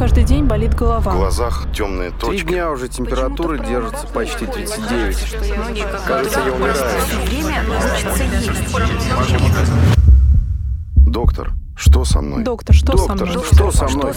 каждый день болит голова. В глазах темные Три точки. дня уже температура Почему-то держится почти работает. 39. Кажется, я умираю. Доктор, что со мной? Доктор, что со Доктор, мной? что со мной?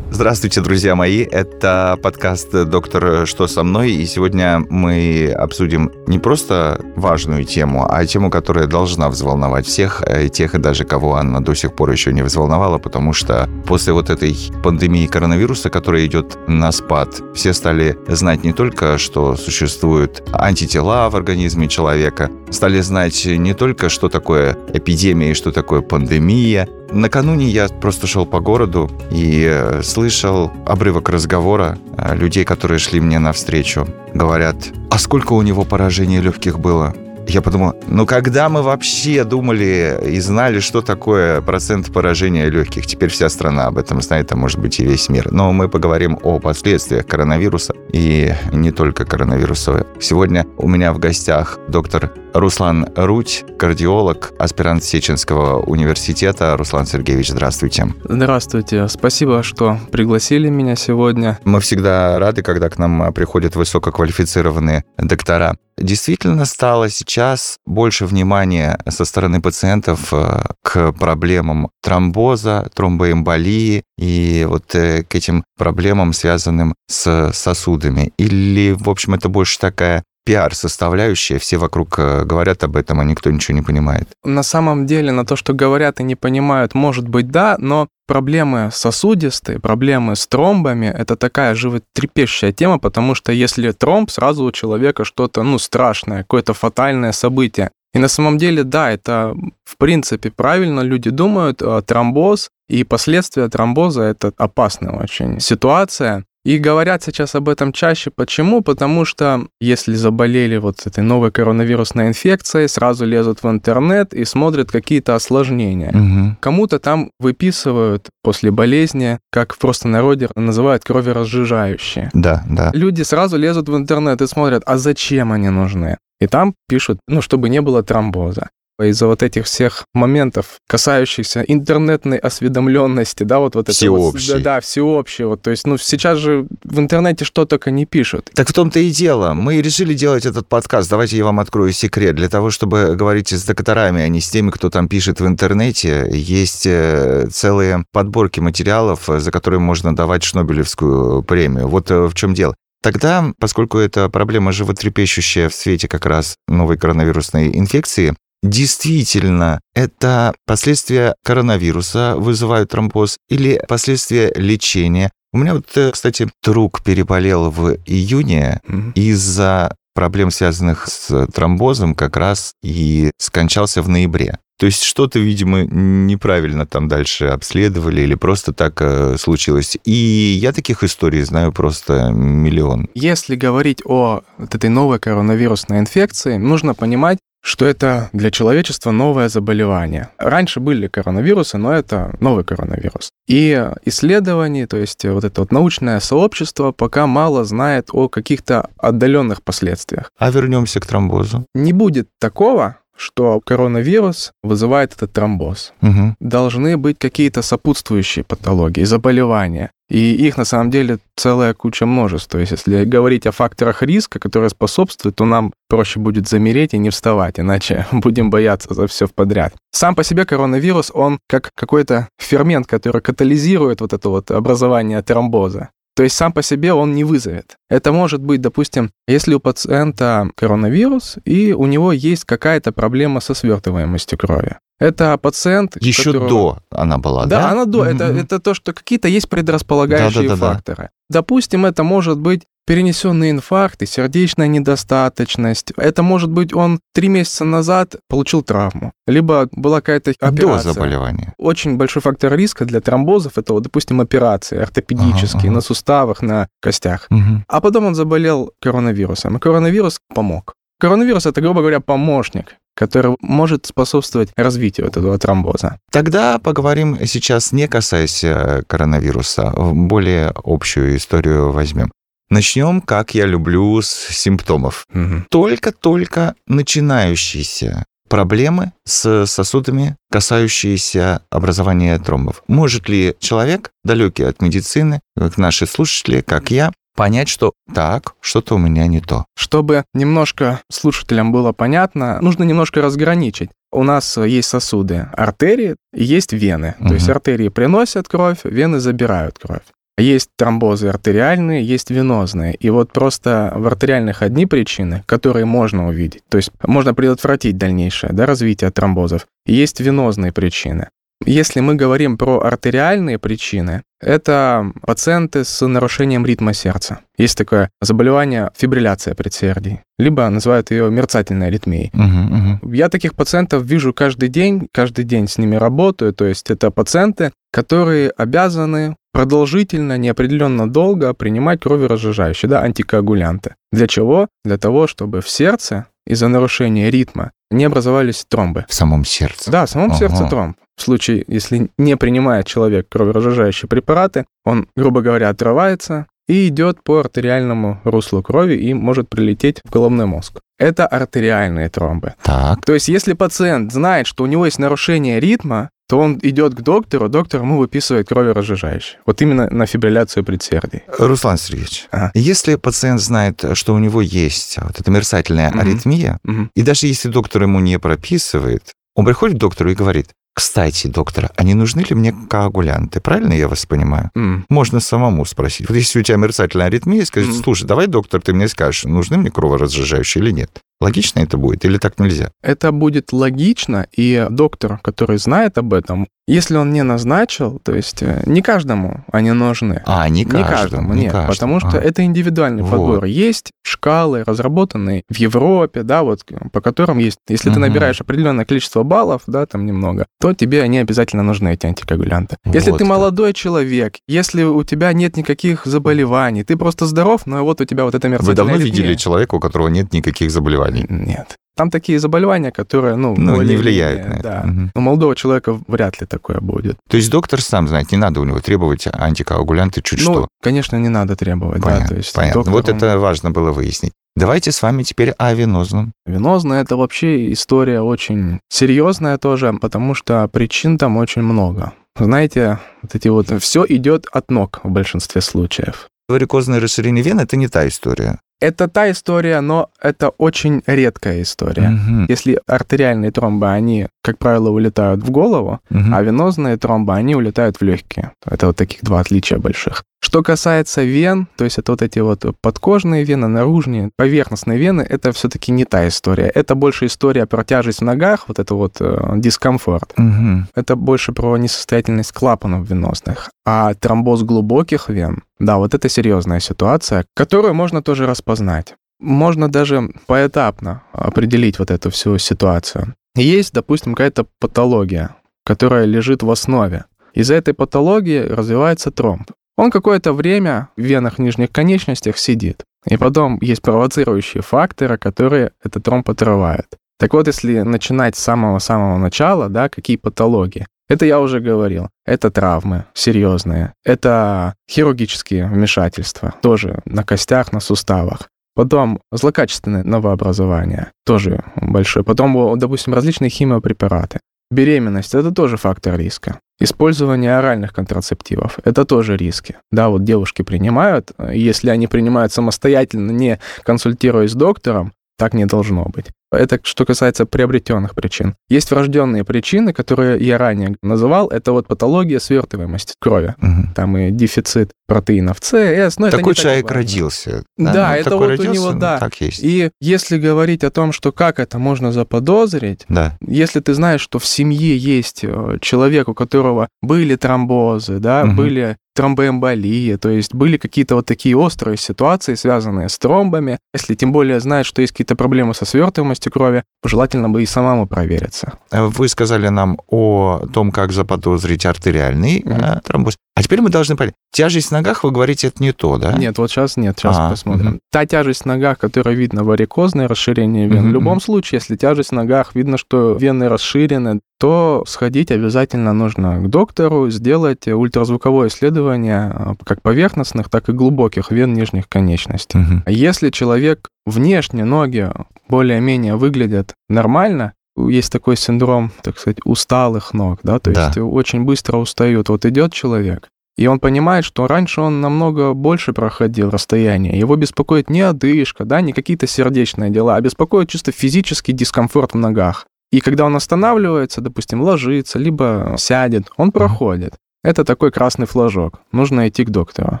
Здравствуйте, друзья мои. Это подкаст «Доктор, что со мной?» И сегодня мы обсудим не просто важную тему, а тему, которая должна взволновать всех, э, тех и даже кого она до сих пор еще не взволновала, потому что после вот этой пандемии коронавируса, которая идет на спад, все стали знать не только, что существуют антитела в организме человека, стали знать не только, что такое эпидемия и что такое пандемия, Накануне я просто шел по городу и э, слышал обрывок разговора э, людей, которые шли мне навстречу. Говорят, а сколько у него поражений легких было? Я подумал, ну когда мы вообще думали и знали, что такое процент поражения легких? Теперь вся страна об этом знает, а может быть и весь мир. Но мы поговорим о последствиях коронавируса и не только коронавируса. Сегодня у меня в гостях доктор Руслан Руть, кардиолог, аспирант Сеченского университета. Руслан Сергеевич, здравствуйте. Здравствуйте. Спасибо, что пригласили меня сегодня. Мы всегда рады, когда к нам приходят высококвалифицированные доктора. Действительно стало сейчас больше внимания со стороны пациентов э, к проблемам тромбоза, тромбоэмболии и вот э, к этим проблемам, связанным с сосудами. Или, в общем, это больше такая пиар-составляющая, все вокруг э, говорят об этом, а никто ничего не понимает. На самом деле, на то, что говорят и не понимают, может быть, да, но проблемы сосудистые, проблемы с тромбами — это такая животрепещущая тема, потому что если тромб, сразу у человека что-то, ну, страшное, какое-то фатальное событие. И на самом деле, да, это в принципе правильно люди думают, а тромбоз и последствия тромбоза — это опасная очень ситуация. И говорят сейчас об этом чаще. Почему? Потому что если заболели вот этой новой коронавирусной инфекцией, сразу лезут в интернет и смотрят какие-то осложнения. Мгм. Кому-то там выписывают после болезни, как в простонародье называют кроверазжижающие. Да, да. Люди сразу лезут в интернет и смотрят, а зачем они нужны? И там пишут, ну, чтобы не было тромбоза. Из-за вот этих всех моментов, касающихся интернетной осведомленности, да, вот, вот это вот, да, да, всеобщего. То есть, ну, сейчас же в интернете что только не пишут. Так в том-то и дело. Мы решили делать этот подкаст. Давайте я вам открою секрет. Для того, чтобы говорить с докторами, а не с теми, кто там пишет в интернете, есть э, целые подборки материалов, за которые можно давать Шнобелевскую премию. Вот э, в чем дело. Тогда, поскольку это проблема животрепещущая в свете как раз новой коронавирусной инфекции, действительно это последствия коронавируса вызывают тромбоз или последствия лечения. У меня вот, э, кстати, друг переболел в июне Мгм. из-за проблем, связанных с тромбозом, как раз и скончался в ноябре. То есть что-то, видимо, неправильно там дальше обследовали или просто так э, случилось. И я таких историй знаю просто миллион. Если говорить о вот этой новой коронавирусной инфекции, нужно понимать, что это для человечества новое заболевание. Раньше были коронавирусы, но это новый коронавирус. И исследований, то есть вот это вот научное сообщество пока мало знает о каких-то отдаленных последствиях. А вернемся к тромбозу. Не будет такого, что коронавирус вызывает этот тромбоз. Мгм. Должны быть какие-то сопутствующие патологии, заболевания. И их на самом деле целая куча множеств. То есть, если говорить о факторах риска, которые способствуют, то нам проще будет замереть и не вставать, иначе будем бояться за все подряд. Сам по себе коронавирус, он как какой-то фермент, который катализирует вот это вот образование тромбоза. То есть сам по себе он не вызовет. Это может быть, допустим, если у пациента коронавирус, и у него есть какая-то проблема со свертываемостью крови. Это пациент... Еще которого- до она была, да? да, она до. Это, Мгм. это то, что какие-то есть предрасполагающие Да-да-да-да. факторы. Допустим, это может быть перенесенный инфаркт и сердечная недостаточность. Это может быть он три месяца назад получил травму, либо была какая-то До операция. заболевания. Очень большой фактор риска для тромбозов это, вот, допустим, операции ортопедические Ага, ага. на суставах, на костях. Мгм. А потом он заболел коронавирусом, и коронавирус помог. Коронавирус это, грубо говоря, помощник, который может способствовать развитию вот этого тромбоза. Тогда поговорим сейчас, не касаясь э, коронавируса, более общую историю возьмем. Начнем, как я люблю, с симптомов. Мгм. Только-только начинающийся проблемы с сосудами, касающиеся образования тромбов. Может ли человек, далекий от медицины, как наши слушатели, как я, понять, что так, что-то у меня не то. Чтобы немножко слушателям было понятно, нужно немножко разграничить. У нас есть сосуды, артерии, есть вены. Мгм. То есть артерии приносят кровь, вены забирают кровь. Есть тромбозы артериальные, есть венозные. И вот просто в артериальных одни причины, которые можно увидеть. То есть можно предотвратить дальнейшее да, развитие тромбозов. Есть венозные причины. Если мы говорим про артериальные причины, это пациенты с нарушением ритма сердца. Есть такое заболевание фибрилляция предсердий, либо называют ее мерцательной аритмией. Мгм, мгм. Я таких пациентов вижу каждый день, каждый день с ними работаю. То есть это пациенты, которые обязаны продолжительно, неопределенно долго принимать кроверазжижающие, да, антикоагулянты. Для чего? Для того, чтобы в сердце из-за нарушения ритма не образовались тромбы. В самом сердце. Да, в самом Ага. сердце тромб. В случае, если не принимает человек кроверазжижающие препараты, он, грубо говоря, отрывается и идет по артериальному руслу крови и может прилететь в головной мозг. Это артериальные тромбы. Так. То есть, если пациент знает, что у него есть нарушение ритма, то он идет к доктору, доктор ему выписывает кроверазжижающие. Вот именно на фибрилляцию предсердий. Руслан Сергеевич, Ага. если пациент знает, что у него есть вот эта мерцательная Мгм. аритмия, Мгм. и даже если доктор ему не прописывает, он приходит к доктору и говорит, кстати, доктор, а не нужны ли мне коагулянты? Правильно я вас понимаю? М. Можно самому спросить. Вот если у тебя мерцательная аритмия, Мгм. слушай, давай, доктор, ты мне скажешь, нужны мне кроворазжижающие или нет. Логично это будет или так нельзя? Это будет логично, и доктор, который знает об этом, если он не назначил, то есть э, не каждому они нужны. А, не Не каждому, каждому, не нет, каждому. потому что А. это индивидуальный Вот. подбор. Есть шкалы, разработанные в Европе, да, вот по которым есть, если ты Мгм. набираешь определенное количество баллов, да, там немного, то тебе они обязательно нужны, эти антикоагулянты. Если Вот ты как. молодой человек, если у тебя нет никаких заболеваний, ты просто здоров, но вот у тебя вот Вы мерцательная давно аритмия. видели человека, у которого нет никаких заболеваний? Нет. Там такие заболевания, которые, ну, Ну, не более-менее, влияют на это. Да. Мгм. У молодого человека вряд ли такое будет. То есть доктор сам знает, не надо у него требовать антикоагулянты чуть ну, что. конечно, не надо требовать, да, Понятно, то есть понятно. доктор, Вот он- это важно было выяснить. Давайте с вами теперь о венозном. Венозная это вообще история очень серьезная тоже, потому что причин там очень много. Знаете, вот эти вот все идет от ног в большинстве случаев. Варикозное расширение вен – это не та история. Это та история, но это очень редкая история. Мгм, Если артериальные тромбы, они, как правило, улетают в голову, мгм. а венозные тромбы, они улетают в легкие. Это вот таких два отличия больших. Что касается вен, то есть это вот эти вот подкожные вены, наружные, поверхностные вены, это все-таки не та история. Это больше история про тяжесть в ногах, вот это вот э, дискомфорт. Мгм. Это больше про несостоятельность клапанов венозных. А тромбоз глубоких вен, да, вот это серьезная ситуация, которую можно тоже распознать. Можно даже поэтапно определить вот эту всю ситуацию. Есть, допустим, какая-то патология, которая лежит в основе. Из-за этой патологии развивается тромб. Он какое-то время в венах нижних конечностях сидит. И потом есть провоцирующие факторы, которые этот тромб отрывают. Так вот, если начинать с самого-самого начала, да, какие патологии? Это я уже говорил. Это травмы серьезные. Это хирургические вмешательства, тоже на костях, на суставах. Потом злокачественное новообразование, тоже большое. Потом, допустим, различные химиопрепараты. Беременность – это тоже фактор риска. Использование оральных контрацептивов – это тоже риски. Да, вот девушки принимают, и если они принимают самостоятельно, не консультируясь с доктором, так не должно быть. Это что касается приобретенных причин. Есть врожденные причины, которые я ранее называл. Это вот патология свертываемости крови. Мгм. Там и дефицит протеинов С, С. Но это Такой так человек важно. родился. Да, Ну, это такой вот у родился, него, ну, да. Так есть. И если говорить о том, что как это можно заподозрить, Да. если ты знаешь, что в семье есть э, человек, у которого были тромбозы, да, Мгм. были тромбоэмболии, то есть были какие-то вот такие острые ситуации, связанные с тромбами, если тем более знает, что есть какие-то проблемы со свертываемостью крови, желательно бы и самому провериться. Вы сказали нам о том, как заподозрить артериальный э, тромбоз. А теперь мы должны понять. Тяжесть в ногах, вы говорите, это не то, да? Нет, вот сейчас нет, сейчас А, посмотрим. мгм. Та тяжесть в ногах, которая видно варикозное расширение вен, Мгм, в любом мгм. случае, если тяжесть в ногах, видно, что вены расширены, то сходить обязательно нужно к доктору, сделать ультразвуковое исследование э, как поверхностных, так и глубоких вен нижних конечностей. Мгм. Если человек внешне ноги более-менее выглядят нормально, есть такой синдром, так сказать, усталых ног, да, то Да. есть очень быстро устают. Вот идет человек, и он понимает, что раньше он намного больше проходил расстояние. Его беспокоит не одышка, да, не какие-то сердечные дела, а беспокоит чисто физический дискомфорт в ногах. И когда он останавливается, допустим, ложится, либо сядет, он проходит. Это такой красный флажок. Нужно идти к доктору.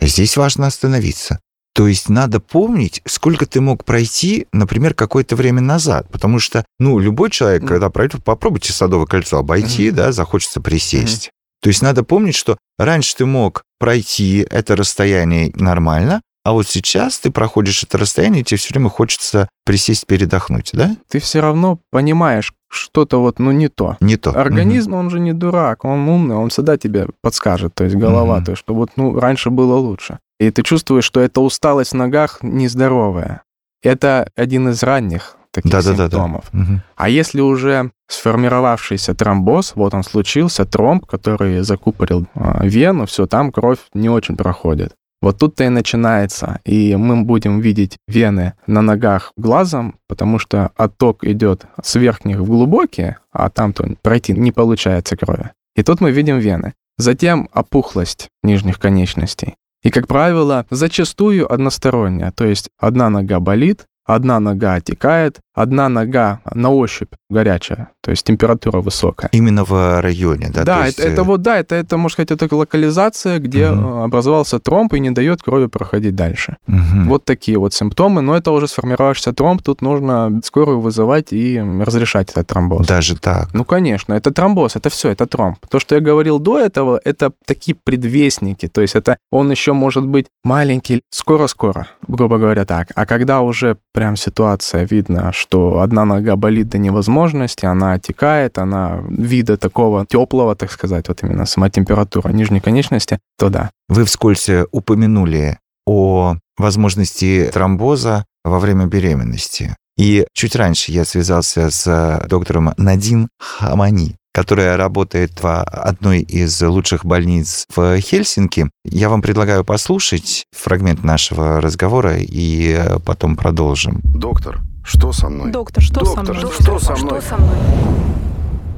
Здесь важно остановиться. То есть надо помнить, сколько ты мог пройти, например, какое-то время назад. Потому что, ну, любой человек, когда пройдет, попробуйте Садовое кольцо обойти, Мгм. да, захочется присесть. То есть надо помнить, что раньше ты мог пройти это расстояние нормально, а вот сейчас ты проходишь это расстояние, и тебе все время хочется присесть, передохнуть, да? Ты все равно понимаешь, что-то вот, ну, не то. Не то. Организм, он же не дурак, он умный, он всегда тебе подскажет, то есть голова, Мгм. то есть, что вот, ну, раньше было лучше. И ты чувствуешь, что эта усталость в ногах нездоровая. Это один из ранних таких Да-да-да-да. симптомов. Мгм. А если уже сформировавшийся тромбоз, вот он случился, тромб, который закупорил а, вену, все, там кровь не очень проходит. Вот тут-то и начинается, и мы будем видеть вены на ногах глазом, потому что отток идет с верхних в глубокие, а там-то пройти не получается крови. И тут мы видим вены. Затем опухлость нижних конечностей. И, как правило, зачастую односторонняя, то есть одна нога болит, одна нога отекает, одна нога на ощупь горячая, то есть температура высокая. Именно в районе, да? Да, есть, это, это вот, да, это, это, можно сказать, это локализация, где э, образовался тромб и не дает крови проходить дальше. мгм. Вот такие вот симптомы, но это уже сформировавшийся тромб, тут нужно скорую вызывать и разрешать этот тромбоз. Даже так. Ну, конечно, это тромбоз, это все, это тромб. То, что я говорил до этого, это такие предвестники, то есть это он еще может быть маленький, скоро-скоро, грубо говоря так. А когда уже прям ситуация видно, что одна нога болит до невозможности, она отекает, она вида такого теплого, так сказать, вот именно сама температура нижней конечности, то да. Вы вскользь упомянули о возможности тромбоза во время беременности. И чуть раньше я связался с доктором Надин Хамани, которая работает в одной из лучших больниц в Хельсинки. Я вам предлагаю послушать фрагмент нашего разговора и э, потом продолжим. Доктор, что со мной? Доктор, что со Доктор, мной? что со мной?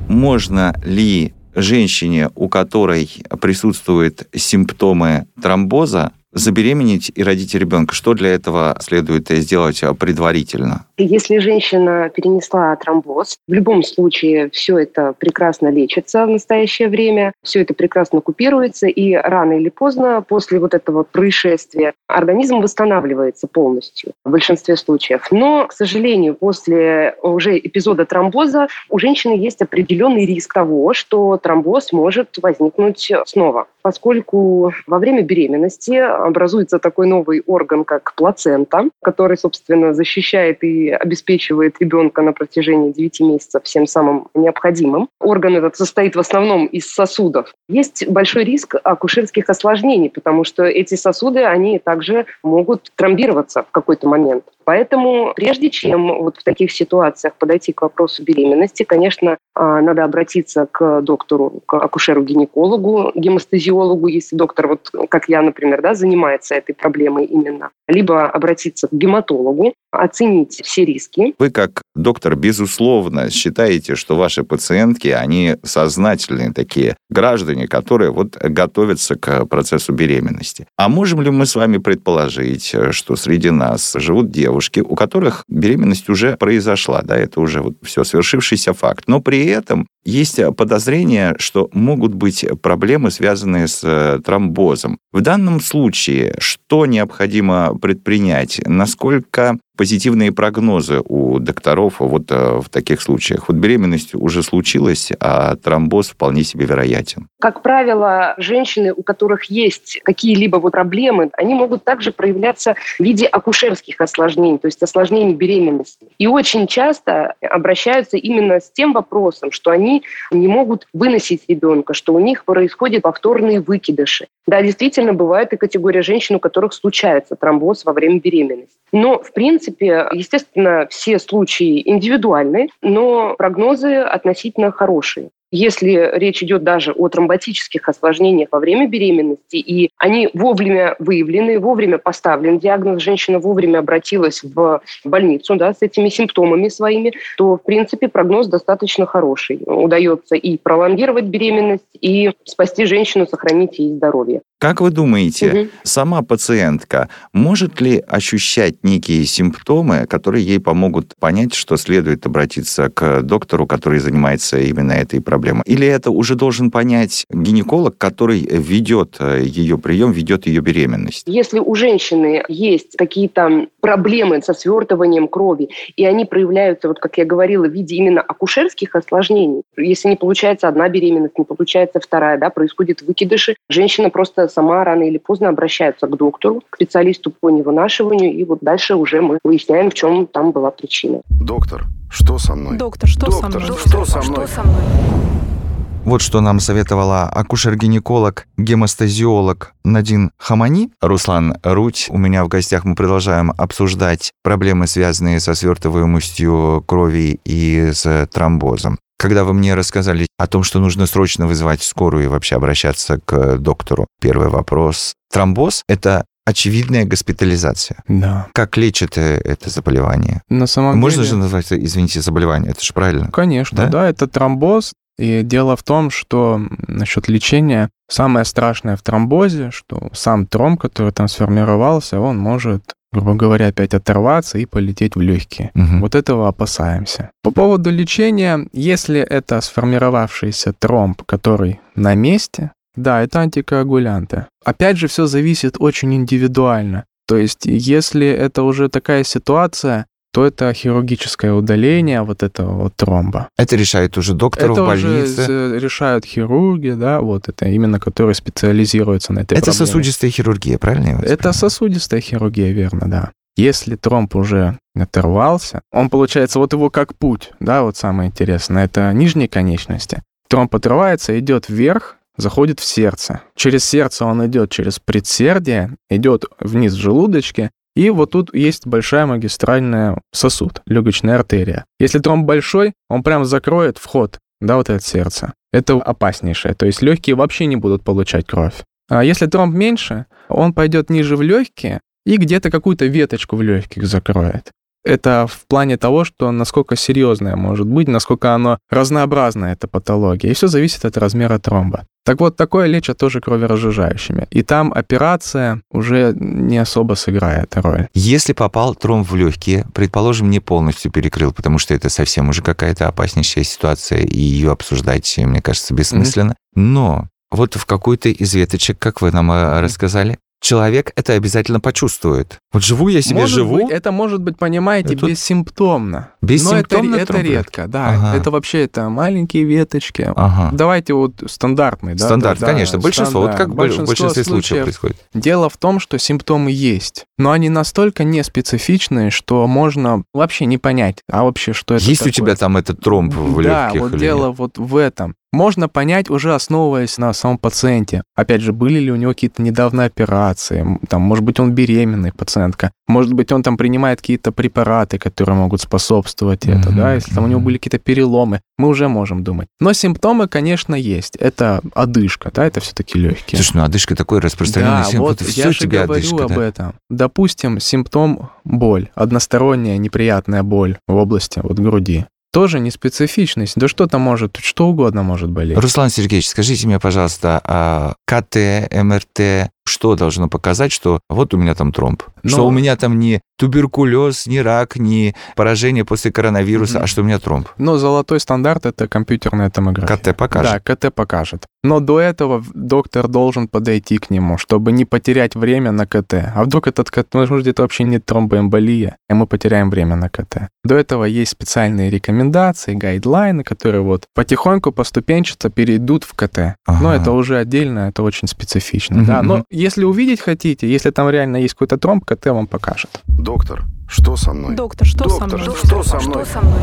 Можно ли женщине, у которой присутствуют симптомы тромбоза, забеременеть и родить ребенка? Что для этого следует сделать предварительно? Если женщина перенесла тромбоз, в любом случае все это прекрасно лечится в настоящее время, все это прекрасно купируется, и рано или поздно после вот этого происшествия организм восстанавливается полностью в большинстве случаев. Но, к сожалению, после уже эпизода тромбоза у женщины есть определенный риск того, что тромбоз может возникнуть снова поскольку во время беременности образуется такой новый орган, как плацента, который, собственно, защищает и обеспечивает ребенка на протяжении 9 месяцев всем самым необходимым. Орган этот состоит в основном из сосудов. Есть большой риск акушерских осложнений, потому что эти сосуды, они также могут тромбироваться в какой-то момент. Поэтому прежде чем вот в таких ситуациях подойти к вопросу беременности, конечно, а, надо обратиться к доктору, к акушеру-гинекологу, гемостазиологу, если доктор, вот как я, например, да, занимается этой проблемой именно, либо обратиться к гематологу, оценить все риски. Вы как доктор, безусловно, считаете, что ваши пациентки, они сознательные такие граждане, которые вот готовятся к процессу беременности. А можем ли мы с вами предположить, что среди нас живут девушки, у которых беременность уже произошла, да, это уже вот все свершившийся факт, но при этом есть подозрение, что могут быть проблемы, связанные с э, тромбозом. В данном случае что необходимо предпринять? Насколько позитивные прогнозы у докторов вот э, в таких случаях? Вот беременность уже случилась, а тромбоз вполне себе вероятен. Как правило, женщины, у которых есть какие-либо вот проблемы, они могут также проявляться в виде акушерских осложнений, то есть осложнений беременности. И очень часто обращаются именно с тем вопросом, что они не могут выносить ребенка, что у них происходят повторные выкидыши. Да, действительно, бывает и категория женщин, у которых случается тромбоз во время беременности. Но, в принципе, естественно, все случаи индивидуальны, но прогнозы относительно хорошие. Если речь идет даже о тромботических осложнениях во время беременности, и они вовремя выявлены, вовремя поставлен диагноз, женщина вовремя обратилась в больницу да, с этими симптомами своими, то, в принципе, прогноз достаточно хороший. Удается и пролонгировать беременность, и спасти женщину, сохранить ей здоровье. Как вы думаете, угу. сама пациентка может ли ощущать некие симптомы, которые ей помогут понять, что следует обратиться к доктору, который занимается именно этой проблемой? Или это уже должен понять гинеколог, который ведет э, ее прием, ведет ее беременность? Если у женщины есть какие-то проблемы со свертыванием крови, и они проявляются, вот как я говорила, в виде именно акушерских осложнений, если не получается одна беременность, не получается вторая, да, происходит выкидыши, женщина просто сама рано или поздно обращается к доктору, к специалисту по невынашиванию, и вот дальше уже мы выясняем, в чем там была причина. Доктор, что со мной? Доктор, что Доктор, со мной? Что со мной? Что со мной? Вот что нам советовала акушер-гинеколог, гемостазиолог Надин Хамани. Руслан Руть. У меня в гостях мы продолжаем обсуждать проблемы, связанные со свертываемостью крови и с тромбозом. Когда вы мне рассказали о том, что нужно срочно вызывать скорую и вообще обращаться к доктору, первый вопрос. Тромбоз – это очевидная госпитализация. Да. Как лечат э, это заболевание? На самом Можно деле... же назвать, извините, заболевание, это же правильно? Конечно, да? да, это тромбоз. И дело в том, что насчет лечения самое страшное в тромбозе, что сам тромб, который там сформировался, он может грубо говоря, опять оторваться и полететь в легкие. Угу. Вот этого опасаемся. По поводу лечения, если это сформировавшийся тромб, который на месте, да, это антикоагулянты. Опять же, все зависит очень индивидуально. То есть, если это уже такая ситуация, то это хирургическое удаление вот этого вот тромба. Это решает уже доктор это в больнице? Это решают хирурги, да, вот это именно, которые специализируются на этой это проблеме. Сосудистая хирургия, правильно? это сосудистая хирургия, верно, да. Если тромб уже оторвался, он получается вот его как путь, да, вот самое интересное, это нижние конечности. Тромб отрывается, идет вверх, заходит в сердце. Через сердце он идет через предсердие, идет вниз в желудочке, и вот тут есть большая магистральная сосуд, легочная артерия. Если тромб большой, он прям закроет вход, да, вот это сердце. Это опаснейшее, то есть легкие вообще не будут получать кровь. А если тромб меньше, он пойдет ниже в легкие и где-то какую-то веточку в легких закроет. Это в плане того, что насколько серьезное может быть, насколько оно разнообразная эта патология. И все зависит от размера тромба. Так вот, такое лечат тоже кроверазжижающими. И там операция уже не особо сыграет роль. Если попал тромб в легкие, предположим, не полностью перекрыл, потому что это совсем уже какая-то опаснейшая ситуация, и ее обсуждать, мне кажется, бессмысленно. Mm-hmm. Но вот в какой-то из веточек, как вы нам э, рассказали, человек это обязательно почувствует. Вот живу я себе может живу. Быть, это может быть, понимаете, это... бессимптомно. Бессимптомно. Но это, это редко, да. Ага. Это вообще это маленькие веточки. Ага. Давайте вот стандартный, да. Стандарт, да, конечно. Большинство, стандарт. вот как большинство в большинстве случаев, случаев происходит. Дело в том, что симптомы есть, но они настолько неспецифичные, что можно вообще не понять, а вообще что это Есть такое. у тебя там этот тромб в да, легких? вот дело нет? вот в этом можно понять уже основываясь на самом пациенте. Опять же, были ли у него какие-то недавно операции, там, может быть, он беременный пациентка, может быть, он там принимает какие-то препараты, которые могут способствовать mm-hmm. это, да, если там у него были какие-то переломы, мы уже можем думать. Но симптомы, конечно, есть. Это одышка, да, это все-таки легкие. Слушай, ну одышка такой распространенный да, симптом. Вот я же говорю одышка, об да? этом. Допустим, симптом боль, односторонняя неприятная боль в области вот груди тоже не специфичность. Да что-то может, что угодно может болеть. Руслан Сергеевич, скажите мне, пожалуйста, а КТ, МРТ, что должно показать, что вот у меня там тромб? Но... Что у меня там не туберкулез, не рак, не поражение после коронавируса, mm-hmm. а что у меня тромб? Но золотой стандарт — это компьютерная томография. КТ покажет? Да, КТ покажет. Но до этого доктор должен подойти к нему, чтобы не потерять время на КТ. А вдруг этот КТ, может, это вообще не тромбоэмболия, и мы потеряем время на КТ. До этого есть специальные рекомендации, гайдлайны, которые вот потихоньку, поступенчато перейдут в КТ. Ага. Но это уже отдельно, это очень специфично. Mm-hmm. Да, но если увидеть хотите, если там реально есть какой-то тромб, КТ вам покажет. Доктор, что со мной? Доктор, что Доктор, со мной? Что со мной? Что со мной?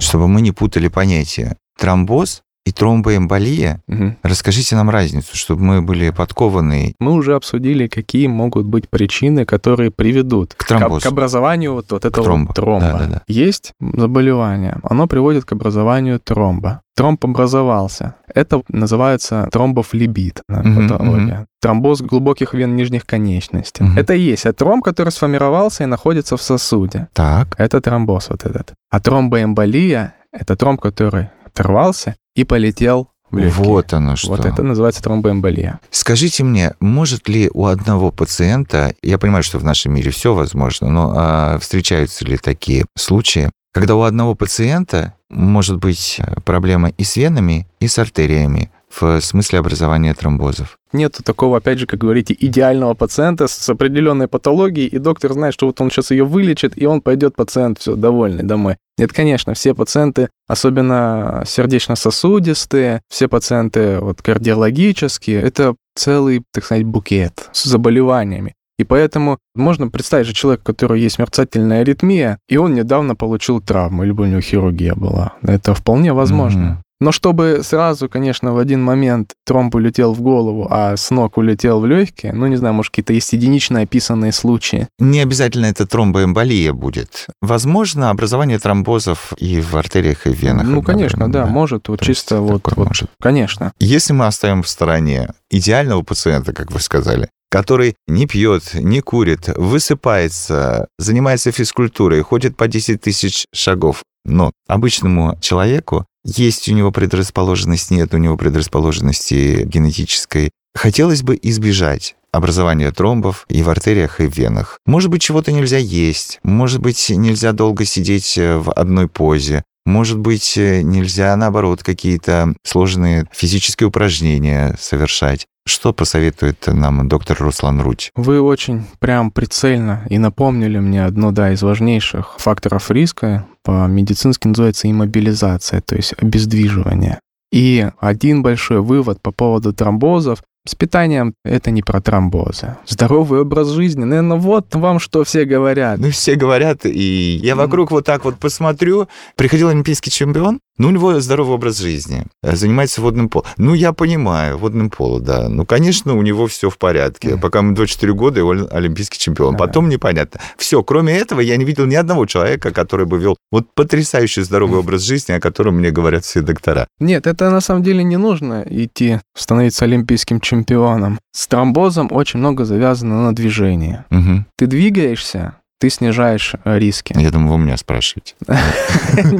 Чтобы мы не путали понятия. Тромбоз и тромбоэмболия. Мгм. Расскажите нам разницу, чтобы мы были подкованы. Мы уже обсудили, какие могут быть причины, которые приведут К тромбозу. к образованию вот, вот этого тромбу. тромба. Да-да-да. Есть заболевание, оно приводит к образованию тромба. Тромб образовался. Это называется тромбофлебит, да, Мгм, патология. Тромбоз глубоких вен нижних конечностей. Мгм. Это и есть а тромб, который сформировался и находится в сосуде. Так. Это тромбоз вот этот. А тромбоэмболия — это тромб, который оторвался и полетел в легкие. Вот оно что. Вот это называется тромбоэмболия. Скажите мне, может ли у одного пациента, я понимаю, что в нашем мире все возможно, но а, встречаются ли такие случаи, когда у одного пациента может быть э, проблема и с венами, и с артериями в смысле образования тромбозов? Нету такого, опять же, как говорите, идеального пациента с определенной патологией, и доктор знает, что вот он сейчас ее вылечит, и он пойдет пациент все довольный домой. Нет, конечно, все пациенты, особенно сердечно-сосудистые, все пациенты вот кардиологические, это целый, так сказать, букет с заболеваниями. И поэтому можно представить же человека, у которого есть мерцательная аритмия, и он недавно получил травму, либо у него хирургия была. Это вполне возможно. Но чтобы сразу, конечно, в один момент тромб улетел в голову, а с ног улетел в легкие, ну, не знаю, может, какие-то есть единично описанные случаи. Не обязательно это тромбоэмболия будет. Возможно, образование тромбозов и в артериях, и в венах. ну, конечно, одновременно, да, может, вот То чисто вот, вот, может. конечно. Если мы оставим в стороне идеального пациента, как вы сказали, который не пьет, не курит, высыпается, занимается физкультурой, ходит по 10 тысяч шагов, но обычному человеку есть у него предрасположенность, нет у него предрасположенности генетической. Хотелось бы избежать образования тромбов и в артериях, и в венах. Может быть, чего-то нельзя есть, может быть, нельзя долго сидеть э, в одной позе, может быть, э, нельзя, наоборот, какие-то сложные физические упражнения совершать. Что посоветует нам доктор Руслан Руть? Вы очень прям прицельно и напомнили мне одно, да, из важнейших факторов риска, по-медицински называется иммобилизация, то есть обездвиживание. И один большой вывод по поводу тромбозов. С питанием это не про тромбозы. Здоровый образ жизни, наверное, вот вам что все говорят. Ну, все говорят, и я вокруг вот так вот посмотрю. Приходил олимпийский чемпион, ну, у него здоровый образ жизни, э, занимается водным полом. Ну, я понимаю, водным полом, да. Ну, конечно, у него все в порядке. Пока ему 24 года, и он олимпийский чемпион. Потом непонятно. Все, кроме этого, я не видел ни одного человека, который бы вел вот потрясающий здоровый образ жизни, о котором мне говорят все доктора. Нет, это на самом деле не нужно идти становиться олимпийским чемпионом. С тромбозом очень много завязано на движении. Мгм. Ты двигаешься, ты снижаешь э, риски. Я думаю, вы меня спрашиваете.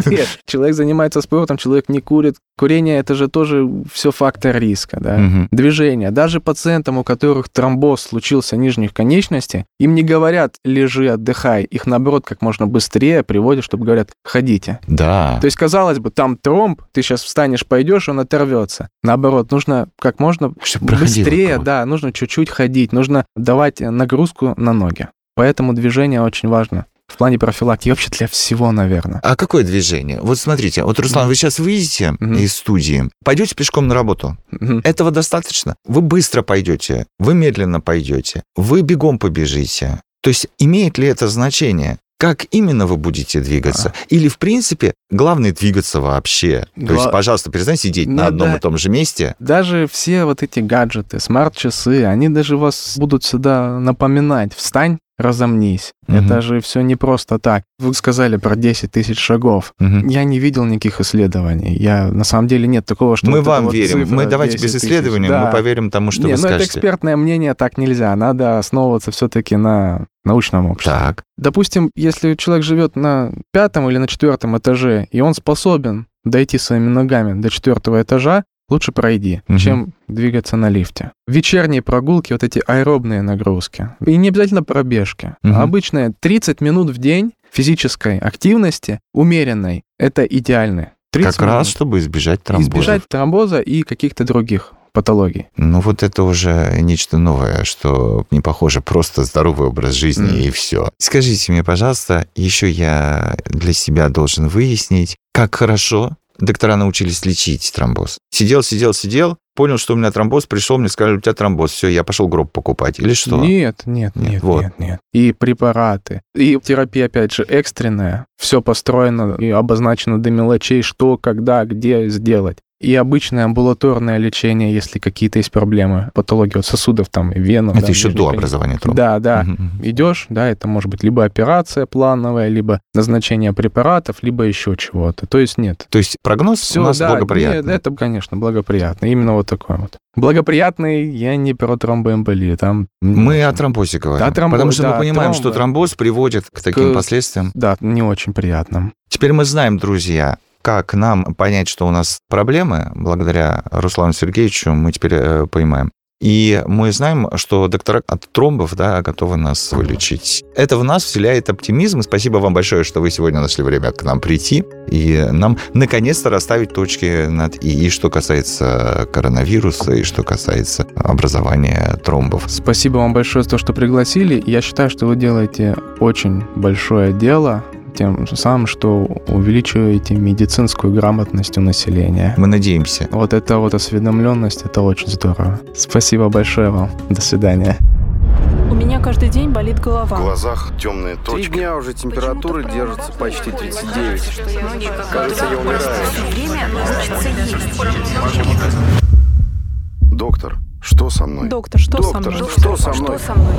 Нет, человек занимается спортом, человек не курит. Курение это же тоже все фактор риска, да. Мгм. Движение. Даже пациентам, у которых тромбоз случился нижних конечностей, им не говорят лежи, отдыхай. Их наоборот как можно быстрее приводят, чтобы говорят ходите. Да. То есть, казалось бы, там тромб, ты сейчас встанешь, пойдешь, он оторвется. Наоборот, нужно как можно Чтоб проходило быстрее, да, нужно чуть-чуть ходить, нужно давать нагрузку на ноги. Поэтому движение очень важно в плане профилактики, вообще для всего, наверное. А какое движение? Вот смотрите, вот, Руслан, вы сейчас выйдете Мгм. из студии, пойдете пешком на работу. Мгм. Этого достаточно. Вы быстро пойдете, вы медленно пойдете, вы бегом побежите. То есть имеет ли это значение? Как именно вы будете двигаться? Или, в принципе, главное двигаться вообще? То Гла- есть, пожалуйста, перестань сидеть на Ну одном да. и том же месте. Даже все вот эти гаджеты, смарт-часы, они даже вас будут сюда напоминать. Встань, разомнись. Мгм. Это же все не просто так. Вы сказали про 10 тысяч шагов. Мгм. Я не видел никаких исследований. Я на самом деле нет такого, что Мы вот вам вот верим. Мы давайте 10 без исследований, Да. мы поверим тому, что не, вы ну это скажете. экспертное мнение, так нельзя. Надо основываться все-таки на научном обществе. Так. Допустим, если человек живет на пятом или на четвертом этаже, и он способен дойти своими ногами до четвертого этажа, лучше пройди, Мгм. чем двигаться на лифте. Вечерние прогулки, вот эти аэробные нагрузки. И не обязательно пробежки. Мгм. А обычные 30 минут в день физической активности, умеренной, это идеально. 30 Как раз, минут. чтобы избежать тромбозов. Избежать тромбоза и каких-то других патологий. Ну вот это уже нечто новое, что не похоже просто здоровый образ жизни Мгм. и все. Скажите мне, пожалуйста, еще я для себя должен выяснить, как хорошо доктора научились лечить тромбоз. Сидел, сидел, сидел, понял, что у меня тромбоз, пришел, мне сказали, у тебя тромбоз, все, я пошел гроб покупать. Или что? Нет, нет, Нет, нет, вот. нет, нет. И препараты, и терапия, опять же, экстренная. Все построено и обозначено до мелочей, что, когда, где сделать. И обычное амбулаторное лечение, если какие-то есть проблемы, патологии вот сосудов, там, и венов. Это да, еще до образования тромба. Да, да. Угу. Идешь, да, это может быть либо операция плановая, либо назначение препаратов, либо еще чего-то. То есть нет. То есть прогноз Все, у нас да, благоприятный? Нет, это, конечно, благоприятно. Именно вот такой вот. Благоприятный, я не про тромбоэмболию. Там... Мы о тромбозе говорим. Да, тромбоз, потому что да, мы понимаем, тромбо... что тромбоз приводит к таким к... последствиям. Да, не очень приятным. Теперь мы знаем, друзья, как нам понять, что у нас проблемы, благодаря Руслану Сергеевичу, мы теперь э, понимаем. И мы знаем, что доктора от тромбов да, готовы нас вылечить. Это в нас вселяет оптимизм. Спасибо вам большое, что вы сегодня нашли время к нам прийти и нам наконец-то расставить точки над «и». И что касается коронавируса, и что касается образования тромбов. Спасибо вам большое за то, что пригласили. Я считаю, что вы делаете очень большое дело тем самым, что увеличиваете медицинскую грамотность у населения. Мы надеемся. Вот эта вот осведомленность, это очень здорово. Спасибо большое вам. До свидания. У меня каждый день болит голова. В глазах темные точки. Три дня уже температура держится почти 39. Кажется, я умираю. Доктор, что со мной? Доктор, что Доктор, со мной? Что со мной? Что со мной?